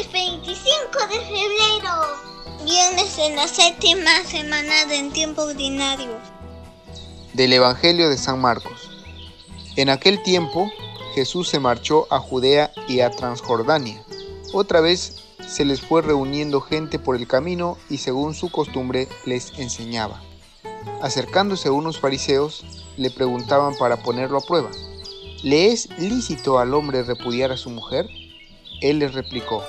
es 25 de febrero. Viernes en la séptima semana del tiempo ordinario. Del Evangelio de San Marcos. En aquel tiempo Jesús se marchó a Judea y a Transjordania. Otra vez se les fue reuniendo gente por el camino y según su costumbre les enseñaba. Acercándose unos fariseos, le preguntaban para ponerlo a prueba, ¿le es lícito al hombre repudiar a su mujer? Él les replicó,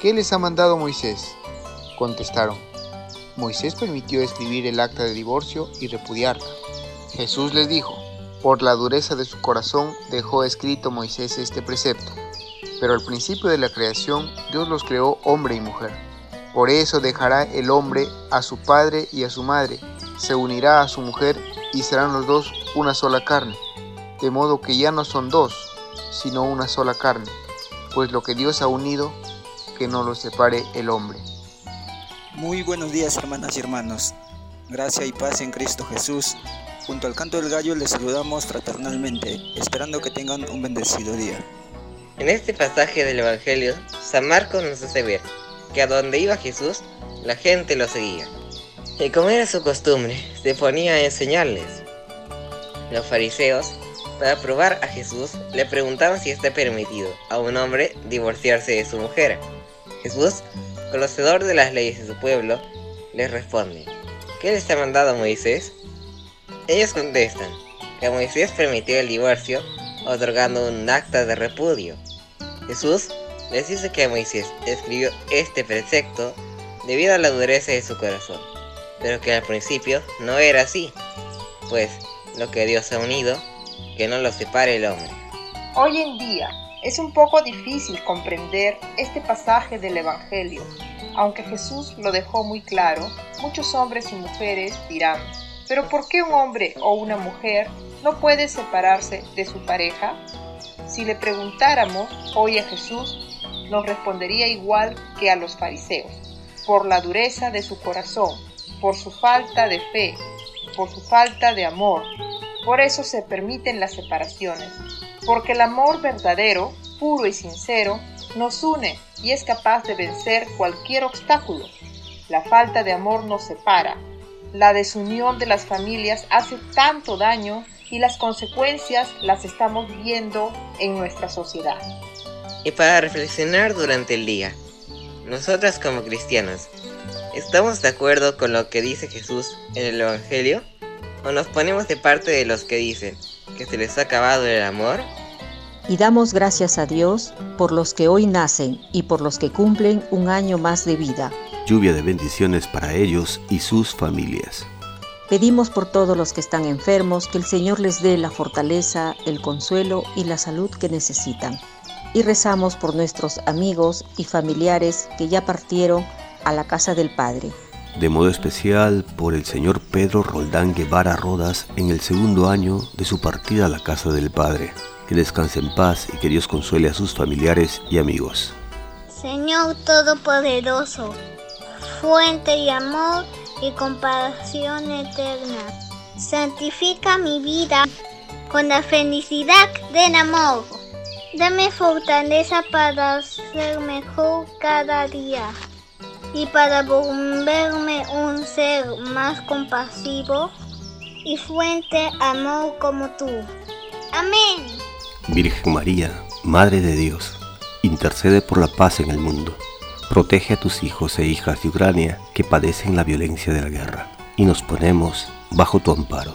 ¿qué les ha mandado Moisés? Contestaron, Moisés permitió escribir el acta de divorcio y repudiarla. Jesús les dijo, por la dureza de su corazón dejó escrito Moisés este precepto, pero al principio de la creación Dios los creó hombre y mujer. Por eso dejará el hombre a su padre y a su madre, se unirá a su mujer y serán los dos una sola carne, de modo que ya no son dos, sino una sola carne, pues lo que Dios ha unido, que no lo separe el hombre. Muy buenos días hermanas y hermanos, gracia y paz en Cristo Jesús. Junto al canto del gallo les saludamos fraternalmente, esperando que tengan un bendecido día. En este pasaje del Evangelio, San Marcos nos hace ver que a donde iba Jesús, la gente lo seguía. Y como era su costumbre, se ponía a enseñarles. Los fariseos, para probar a Jesús, le preguntaban si está permitido a un hombre divorciarse de su mujer. Jesús, conocedor de las leyes de su pueblo, les responde, ¿qué les ha mandado Moisés? Ellos contestan que Moisés permitió el divorcio otorgando un acta de repudio. Jesús les dice que Moisés escribió este precepto debido a la dureza de su corazón pero que al principio no era así, pues lo que Dios ha unido, que no lo separe el hombre. Hoy en día es un poco difícil comprender este pasaje del Evangelio. Aunque Jesús lo dejó muy claro, muchos hombres y mujeres dirán, pero ¿por qué un hombre o una mujer no puede separarse de su pareja? Si le preguntáramos hoy a Jesús, nos respondería igual que a los fariseos, por la dureza de su corazón, por su falta de fe, por su falta de amor. Por eso se permiten las separaciones, porque el amor verdadero, puro y sincero, nos une y es capaz de vencer cualquier obstáculo. La falta de amor nos separa. La desunión de las familias hace tanto daño y las consecuencias las estamos viendo en nuestra sociedad. Y para reflexionar durante el día, nosotras como cristianos, ¿Estamos de acuerdo con lo que dice Jesús en el Evangelio? ¿O nos ponemos de parte de los que dicen que se les ha acabado el amor? Y damos gracias a Dios por los que hoy nacen y por los que cumplen un año más de vida. Lluvia de bendiciones para ellos y sus familias. Pedimos por todos los que están enfermos que el Señor les dé la fortaleza, el consuelo y la salud que necesitan. Y rezamos por nuestros amigos y familiares que ya partieron a la casa del Padre. De modo especial por el señor Pedro Roldán Guevara Rodas en el segundo año de su partida a la casa del Padre. Que descanse en paz y que Dios consuele a sus familiares y amigos. Señor Todopoderoso, fuente de amor y compasión eterna, santifica mi vida con la felicidad del amor. Dame fortaleza para ser mejor cada día y para volverme un ser más compasivo y fuente amor como tú. Amén. Virgen María, Madre de Dios, intercede por la paz en el mundo. Protege a tus hijos e hijas de Ucrania que padecen la violencia de la guerra y nos ponemos bajo tu amparo.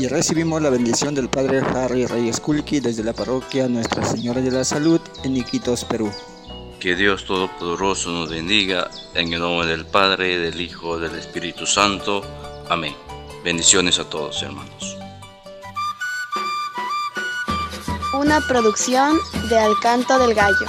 y recibimos la bendición del Padre Harry Reyes Kulki desde la parroquia Nuestra Señora de la Salud en Iquitos, Perú. Que Dios Todopoderoso nos bendiga en el nombre del Padre, del Hijo, del Espíritu Santo. Amén. Bendiciones a todos, hermanos. Una producción de Alcanto del Gallo.